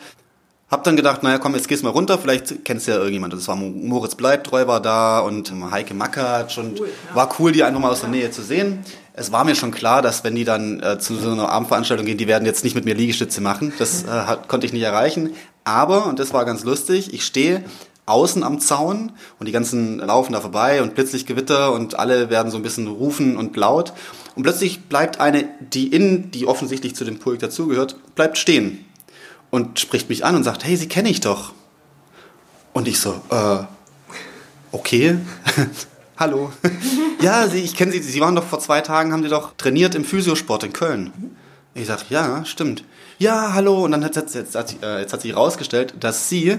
Hab dann gedacht, naja, komm, jetzt gehst du mal runter, vielleicht kennst du ja irgendjemand. Das war Moritz Bleibtreu war da und Heike Mackert und cool, ja. war cool, die einfach mal aus der Nähe zu sehen. Es war mir schon klar, dass wenn die dann äh, zu so einer Abendveranstaltung gehen, die werden jetzt nicht mit mir Liegestütze machen. Das äh, hat, konnte ich nicht erreichen. Aber, und das war ganz lustig, ich stehe außen am Zaun und die ganzen laufen da vorbei und plötzlich Gewitter und alle werden so ein bisschen rufen und laut. Und plötzlich bleibt eine, die in, die offensichtlich zu dem Pulk dazugehört, bleibt stehen und spricht mich an und sagt, hey, sie kenne ich doch. Und ich so, äh, okay, hallo. ja, sie, ich kenne sie, sie waren doch vor zwei Tagen, haben sie doch trainiert im Physiosport in Köln. Ich sag, ja, stimmt. Ja, hallo. Und dann hat jetzt, jetzt, hat, äh, jetzt hat sich herausgestellt, dass sie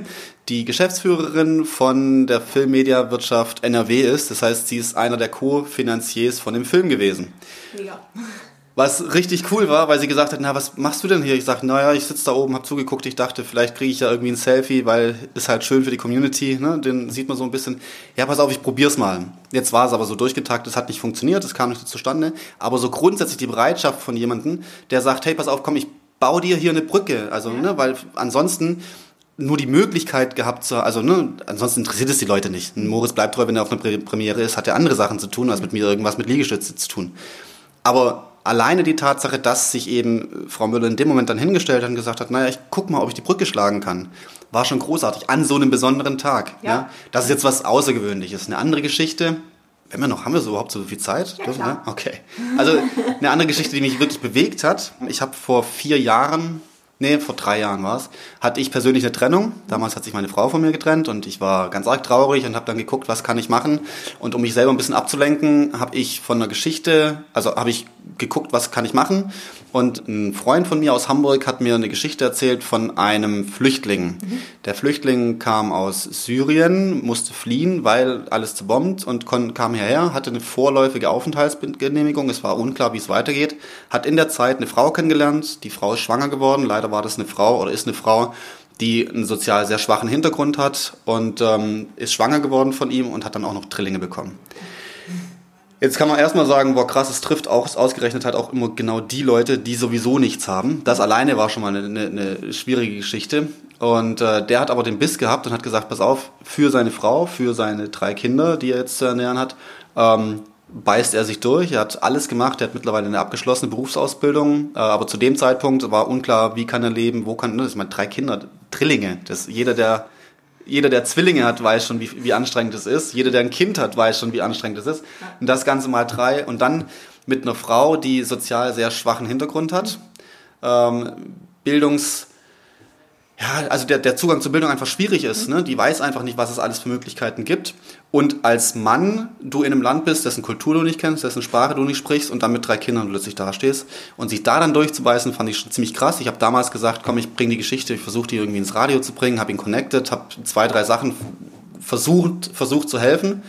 die Geschäftsführerin von der Filmmediawirtschaft NRW ist. Das heißt, sie ist einer der Co-Finanziers von dem Film gewesen. Mega. Was richtig cool war, weil sie gesagt hat, na, was machst du denn hier? Ich sag, naja, ich sitze da oben, hab zugeguckt, ich dachte, vielleicht kriege ich ja irgendwie ein Selfie, weil ist halt schön für die Community, ne? Den sieht man so ein bisschen. Ja, pass auf, ich probier's mal. Jetzt war es aber so durchgetakt, es hat nicht funktioniert, es kam nicht zustande. Aber so grundsätzlich die Bereitschaft von jemandem, der sagt, hey, pass auf, komm, ich baue dir hier eine Brücke. Also, ja. ne, weil ansonsten nur die Möglichkeit gehabt zu, also ne, ansonsten interessiert es die Leute nicht. Moritz bleibt treu, wenn er auf einer Premiere ist, hat er andere Sachen zu tun, als mit mir irgendwas mit Liegestütze zu tun. Aber alleine die Tatsache, dass sich eben Frau Müller in dem Moment dann hingestellt hat und gesagt hat, naja, ich guck mal, ob ich die Brücke schlagen kann, war schon großartig an so einem besonderen Tag. Ja. ja? Das ist jetzt was Außergewöhnliches. Eine andere Geschichte, wenn wir noch, haben wir so überhaupt so viel Zeit? Ja, klar. Okay. Also eine andere Geschichte, die mich wirklich bewegt hat. Ich habe vor vier Jahren nee, vor drei Jahren war es, hatte ich persönlich eine Trennung. Damals hat sich meine Frau von mir getrennt und ich war ganz arg traurig und habe dann geguckt, was kann ich machen. Und um mich selber ein bisschen abzulenken, habe ich von einer Geschichte, also habe ich geguckt, was kann ich machen. Und ein Freund von mir aus Hamburg hat mir eine Geschichte erzählt von einem Flüchtling. Mhm. Der Flüchtling kam aus Syrien, musste fliehen, weil alles zerbombt und kam hierher, hatte eine vorläufige Aufenthaltsgenehmigung. Es war unklar, wie es weitergeht. Hat in der Zeit eine Frau kennengelernt. Die Frau ist schwanger geworden. Leider war das eine Frau oder ist eine Frau, die einen sozial sehr schwachen Hintergrund hat und ähm, ist schwanger geworden von ihm und hat dann auch noch Trillinge bekommen. Jetzt kann man erstmal sagen, boah krass, es trifft auch, ausgerechnet halt auch immer genau die Leute, die sowieso nichts haben. Das alleine war schon mal eine, eine, eine schwierige Geschichte. Und äh, der hat aber den Biss gehabt und hat gesagt, pass auf, für seine Frau, für seine drei Kinder, die er jetzt zu ernähren hat, ähm, beißt er sich durch. Er hat alles gemacht. Er hat mittlerweile eine abgeschlossene Berufsausbildung. Äh, aber zu dem Zeitpunkt war unklar, wie kann er leben, wo kann, ne, das sind drei Kinder, Trillinge. Das, jeder, der jeder, der Zwillinge hat, weiß schon, wie, wie anstrengend es ist. Jeder, der ein Kind hat, weiß schon, wie anstrengend es ist. Und das Ganze mal drei. Und dann mit einer Frau, die sozial sehr schwachen Hintergrund hat. Ähm, Bildungs ja, also der, der Zugang zur Bildung einfach schwierig ist. Ne? Die weiß einfach nicht, was es alles für Möglichkeiten gibt. Und als Mann du in einem Land bist, dessen Kultur du nicht kennst, dessen Sprache du nicht sprichst und dann mit drei Kindern plötzlich dastehst und sich da dann durchzubeißen, fand ich schon ziemlich krass. Ich habe damals gesagt, komm, ich bringe die Geschichte, ich versuche die irgendwie ins Radio zu bringen, habe ihn connected, habe zwei, drei Sachen versucht, versucht zu helfen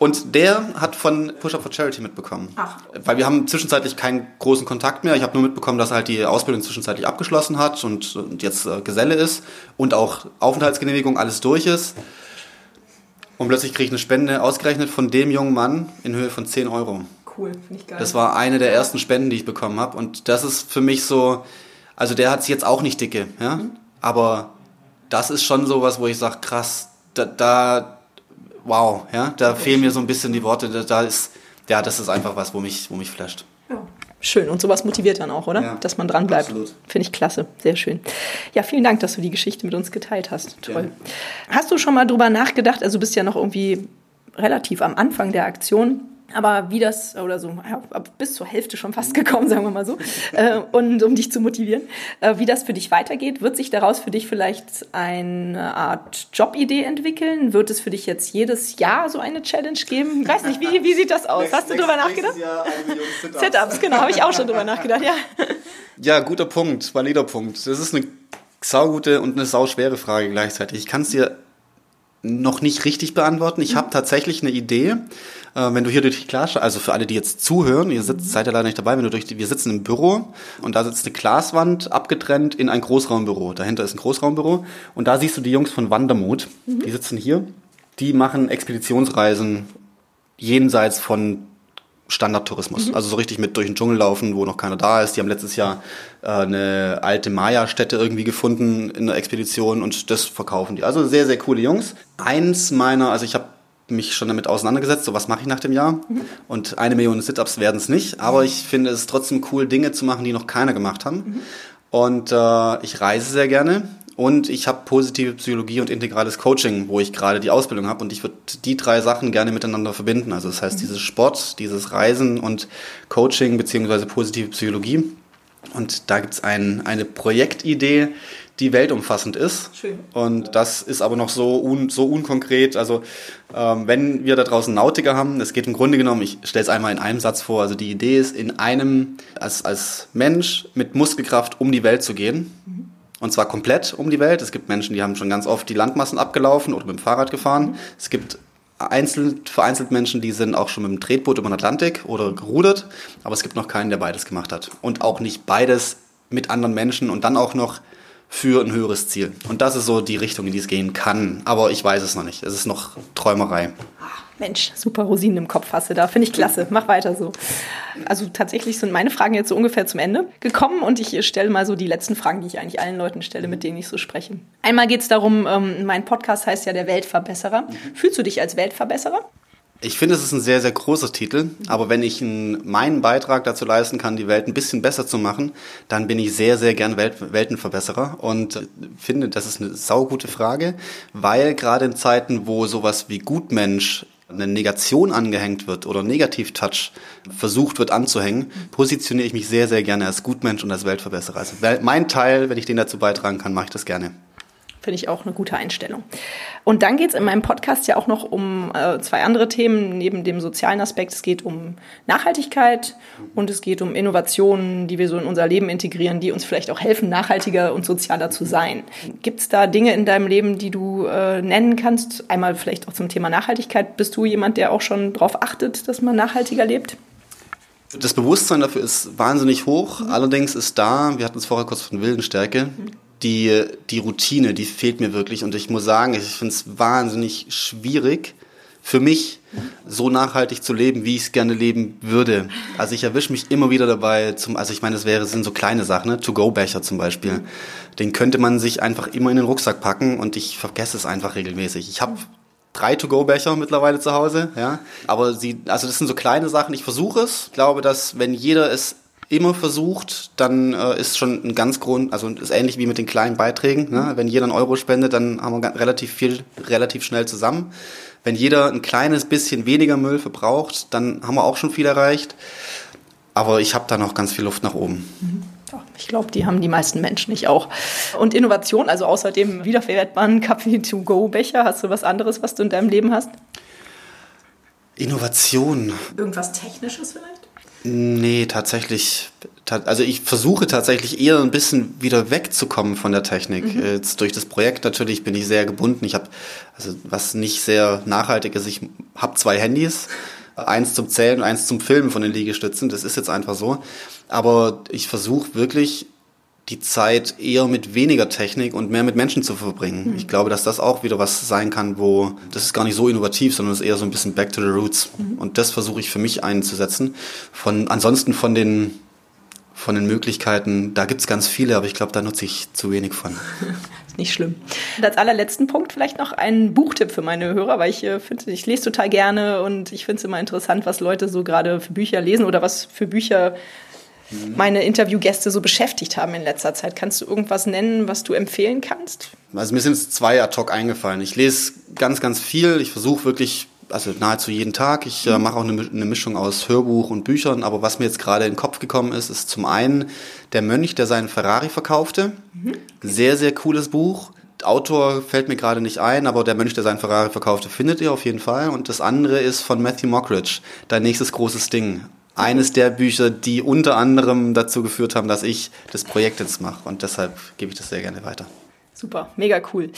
und der hat von Push Up for Charity mitbekommen. Ach. Weil wir haben zwischenzeitlich keinen großen Kontakt mehr. Ich habe nur mitbekommen, dass er halt die Ausbildung zwischenzeitlich abgeschlossen hat und, und jetzt äh, Geselle ist und auch Aufenthaltsgenehmigung alles durch ist. Und plötzlich kriege ich eine Spende ausgerechnet von dem jungen Mann in Höhe von 10 Euro. Cool, finde ich geil. Das war eine der ersten Spenden, die ich bekommen habe. Und das ist für mich so, also der hat sich jetzt auch nicht dicke, ja. Mhm. Aber das ist schon sowas, wo ich sage, krass, da, da wow, ja, da okay. fehlen mir so ein bisschen die Worte. Da, da, ist, ja, das ist einfach was, wo mich, wo mich flasht. Ja. Schön. Und sowas motiviert dann auch, oder? Ja, Dass man dran bleibt. Finde ich klasse. Sehr schön. Ja, vielen Dank, dass du die Geschichte mit uns geteilt hast. Toll. Ja. Hast du schon mal drüber nachgedacht? Also, du bist ja noch irgendwie relativ am Anfang der Aktion aber wie das, oder so, ja, bis zur Hälfte schon fast gekommen, sagen wir mal so, äh, und um dich zu motivieren, äh, wie das für dich weitergeht, wird sich daraus für dich vielleicht eine Art Jobidee entwickeln? Wird es für dich jetzt jedes Jahr so eine Challenge geben? Ich weiß nicht, wie, wie sieht das aus? Next, Hast du drüber nachgedacht? Sit-Ups, genau, habe ich auch schon drüber nachgedacht, ja. Ja, guter Punkt, valider Punkt. Das ist eine saugute und eine sauschwere Frage gleichzeitig. Ich kann es dir noch nicht richtig beantworten. Ich mhm. habe tatsächlich eine Idee. Äh, wenn du hier durch die Glasscheibe, also für alle, die jetzt zuhören, ihr sitzt, seid ja leider nicht dabei, wenn du durch die, wir sitzen im Büro und da sitzt eine Glaswand abgetrennt in ein Großraumbüro. Dahinter ist ein Großraumbüro und da siehst du die Jungs von Wandermut. Mhm. Die sitzen hier. Die machen Expeditionsreisen jenseits von Standardtourismus. Mhm. Also so richtig mit durch den Dschungel laufen, wo noch keiner da ist. Die haben letztes Jahr äh, eine alte Maya-Stätte irgendwie gefunden in der Expedition und das verkaufen die. Also sehr, sehr coole Jungs. Eins meiner, also ich habe mich schon damit auseinandergesetzt, so was mache ich nach dem Jahr. Mhm. Und eine Million Sit-Ups werden es nicht, aber ich finde es trotzdem cool, Dinge zu machen, die noch keiner gemacht haben. Mhm. Und äh, ich reise sehr gerne und ich habe positive Psychologie und integrales Coaching, wo ich gerade die Ausbildung habe und ich würde die drei Sachen gerne miteinander verbinden. Also das heißt, mhm. dieses Sport, dieses Reisen und Coaching beziehungsweise positive Psychologie. Und da gibt's ein, eine Projektidee, die weltumfassend ist. Schön. Und das ist aber noch so, un, so unkonkret. Also ähm, wenn wir da draußen Nautiker haben, es geht im Grunde genommen, ich stelle es einmal in einem Satz vor, also die Idee ist, in einem, als, als Mensch mit Muskelkraft um die Welt zu gehen. Mhm. Und zwar komplett um die Welt. Es gibt Menschen, die haben schon ganz oft die Landmassen abgelaufen oder mit dem Fahrrad gefahren. Mhm. Es gibt einzeln, vereinzelt Menschen, die sind auch schon mit dem Tretboot über den Atlantik oder gerudert. Aber es gibt noch keinen, der beides gemacht hat. Und auch nicht beides mit anderen Menschen und dann auch noch für ein höheres Ziel. Und das ist so die Richtung, in die es gehen kann. Aber ich weiß es noch nicht. Es ist noch Träumerei. Mensch, super Rosinen im Kopf hast du da. Finde ich klasse. Mach weiter so. Also tatsächlich sind meine Fragen jetzt so ungefähr zum Ende gekommen und ich stelle mal so die letzten Fragen, die ich eigentlich allen Leuten stelle, mit denen ich so spreche. Einmal geht es darum, ähm, mein Podcast heißt ja der Weltverbesserer. Fühlst du dich als Weltverbesserer? Ich finde, es ist ein sehr, sehr großer Titel, aber wenn ich meinen Beitrag dazu leisten kann, die Welt ein bisschen besser zu machen, dann bin ich sehr, sehr gern Welt, Weltenverbesserer und finde, das ist eine saugute Frage, weil gerade in Zeiten, wo sowas wie Gutmensch eine Negation angehängt wird oder Negativ-Touch versucht wird anzuhängen, positioniere ich mich sehr, sehr gerne als Gutmensch und als Weltverbesserer. Also mein Teil, wenn ich den dazu beitragen kann, mache ich das gerne. Finde ich auch eine gute Einstellung. Und dann geht es in meinem Podcast ja auch noch um äh, zwei andere Themen neben dem sozialen Aspekt. Es geht um Nachhaltigkeit und es geht um Innovationen, die wir so in unser Leben integrieren, die uns vielleicht auch helfen, nachhaltiger und sozialer zu sein. Gibt es da Dinge in deinem Leben, die du äh, nennen kannst? Einmal vielleicht auch zum Thema Nachhaltigkeit. Bist du jemand, der auch schon darauf achtet, dass man nachhaltiger lebt? Das Bewusstsein dafür ist wahnsinnig hoch. Mhm. Allerdings ist da, wir hatten es vorher kurz von Willenstärke, mhm die, die Routine, die fehlt mir wirklich. Und ich muss sagen, ich finde es wahnsinnig schwierig für mich, so nachhaltig zu leben, wie ich es gerne leben würde. Also ich erwische mich immer wieder dabei, zum, also ich meine, das wäre, sind so kleine Sachen, ne? To-Go-Becher zum Beispiel. Den könnte man sich einfach immer in den Rucksack packen und ich vergesse es einfach regelmäßig. Ich habe drei To-Go-Becher mittlerweile zu Hause, ja. Aber sie, also das sind so kleine Sachen. Ich versuche es. Ich glaube, dass wenn jeder es immer versucht, dann äh, ist schon ein ganz Grund, also ist ähnlich wie mit den kleinen Beiträgen. Ne? Wenn jeder einen Euro spendet, dann haben wir relativ viel, relativ schnell zusammen. Wenn jeder ein kleines bisschen weniger Müll verbraucht, dann haben wir auch schon viel erreicht. Aber ich habe da noch ganz viel Luft nach oben. Mhm. Ich glaube, die haben die meisten Menschen nicht auch. Und Innovation, also außer dem wiederverwertbaren Kaffee-to-go-Becher, hast du was anderes, was du in deinem Leben hast? Innovation. Irgendwas Technisches vielleicht? Nee, tatsächlich. Also ich versuche tatsächlich eher ein bisschen wieder wegzukommen von der Technik. Mhm. Jetzt durch das Projekt natürlich bin ich sehr gebunden. Ich habe, also was nicht sehr nachhaltig ist, ich habe zwei Handys. Eins zum Zählen und eins zum Filmen von den Liegestützen. Das ist jetzt einfach so. Aber ich versuche wirklich die Zeit eher mit weniger Technik und mehr mit Menschen zu verbringen. Mhm. Ich glaube, dass das auch wieder was sein kann, wo das ist gar nicht so innovativ, sondern es ist eher so ein bisschen back to the roots. Mhm. Und das versuche ich für mich einzusetzen. Von ansonsten von den von den Möglichkeiten, da gibt es ganz viele, aber ich glaube, da nutze ich zu wenig von. nicht schlimm. Und als allerletzten Punkt vielleicht noch ein Buchtipp für meine Hörer, weil ich äh, finde, ich lese total gerne und ich finde es immer interessant, was Leute so gerade für Bücher lesen oder was für Bücher meine Interviewgäste so beschäftigt haben in letzter Zeit. Kannst du irgendwas nennen, was du empfehlen kannst? Also mir sind zwei ad hoc eingefallen. Ich lese ganz, ganz viel. Ich versuche wirklich, also nahezu jeden Tag. Ich äh, mache auch eine, eine, Mischung aus Hörbuch und Büchern. Aber was mir jetzt gerade in den Kopf gekommen ist, ist zum einen der Mönch, der seinen Ferrari verkaufte. Mhm. Sehr, sehr cooles Buch. Autor fällt mir gerade nicht ein, aber der Mönch, der seinen Ferrari verkaufte, findet ihr auf jeden Fall. Und das andere ist von Matthew Mockridge, dein nächstes großes Ding eines der Bücher, die unter anderem dazu geführt haben, dass ich das Projekt jetzt mache. Und deshalb gebe ich das sehr gerne weiter. Super, mega cool.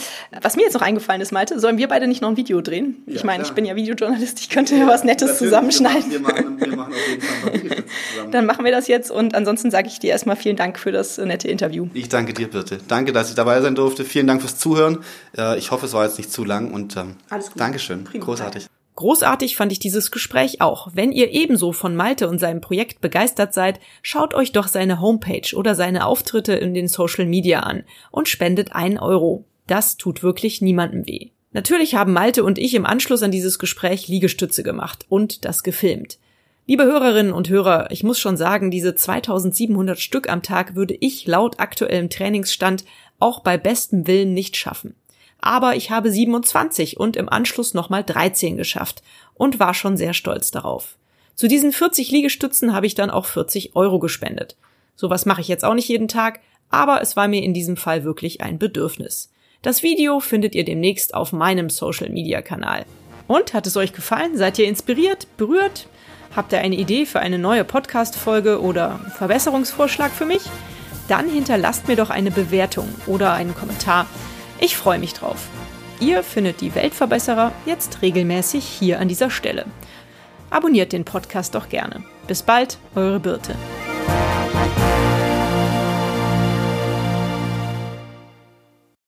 Was mir jetzt noch eingefallen ist, Malte, sollen wir beide nicht noch ein Video drehen? Ja, ich meine, ich bin ja Videojournalist, ich könnte ja, was Nettes zusammenschneiden. Wir machen, wir machen auf jeden Fall zusammen. Dann machen wir das jetzt und ansonsten sage ich dir erstmal vielen Dank für das nette Interview. Ich danke dir, Birte. Danke, dass ich dabei sein durfte. Vielen Dank fürs Zuhören. Äh, ich hoffe, es war jetzt nicht zu lang und ähm, Alles gut. Dankeschön. Prima. Großartig. Großartig fand ich dieses Gespräch auch. Wenn ihr ebenso von Malte und seinem Projekt begeistert seid, schaut euch doch seine Homepage oder seine Auftritte in den Social Media an und spendet einen Euro. Das tut wirklich niemandem weh. Natürlich haben Malte und ich im Anschluss an dieses Gespräch Liegestütze gemacht und das gefilmt. Liebe Hörerinnen und Hörer, ich muss schon sagen, diese 2700 Stück am Tag würde ich laut aktuellem Trainingsstand auch bei bestem Willen nicht schaffen aber ich habe 27 und im Anschluss nochmal 13 geschafft und war schon sehr stolz darauf. Zu diesen 40 Liegestützen habe ich dann auch 40 Euro gespendet. Sowas mache ich jetzt auch nicht jeden Tag, aber es war mir in diesem Fall wirklich ein Bedürfnis. Das Video findet ihr demnächst auf meinem Social Media Kanal. Und hat es euch gefallen? Seid ihr inspiriert, berührt? Habt ihr eine Idee für eine neue Podcast-Folge oder Verbesserungsvorschlag für mich? Dann hinterlasst mir doch eine Bewertung oder einen Kommentar. Ich freue mich drauf. Ihr findet die Weltverbesserer jetzt regelmäßig hier an dieser Stelle. Abonniert den Podcast doch gerne. Bis bald, eure Birte.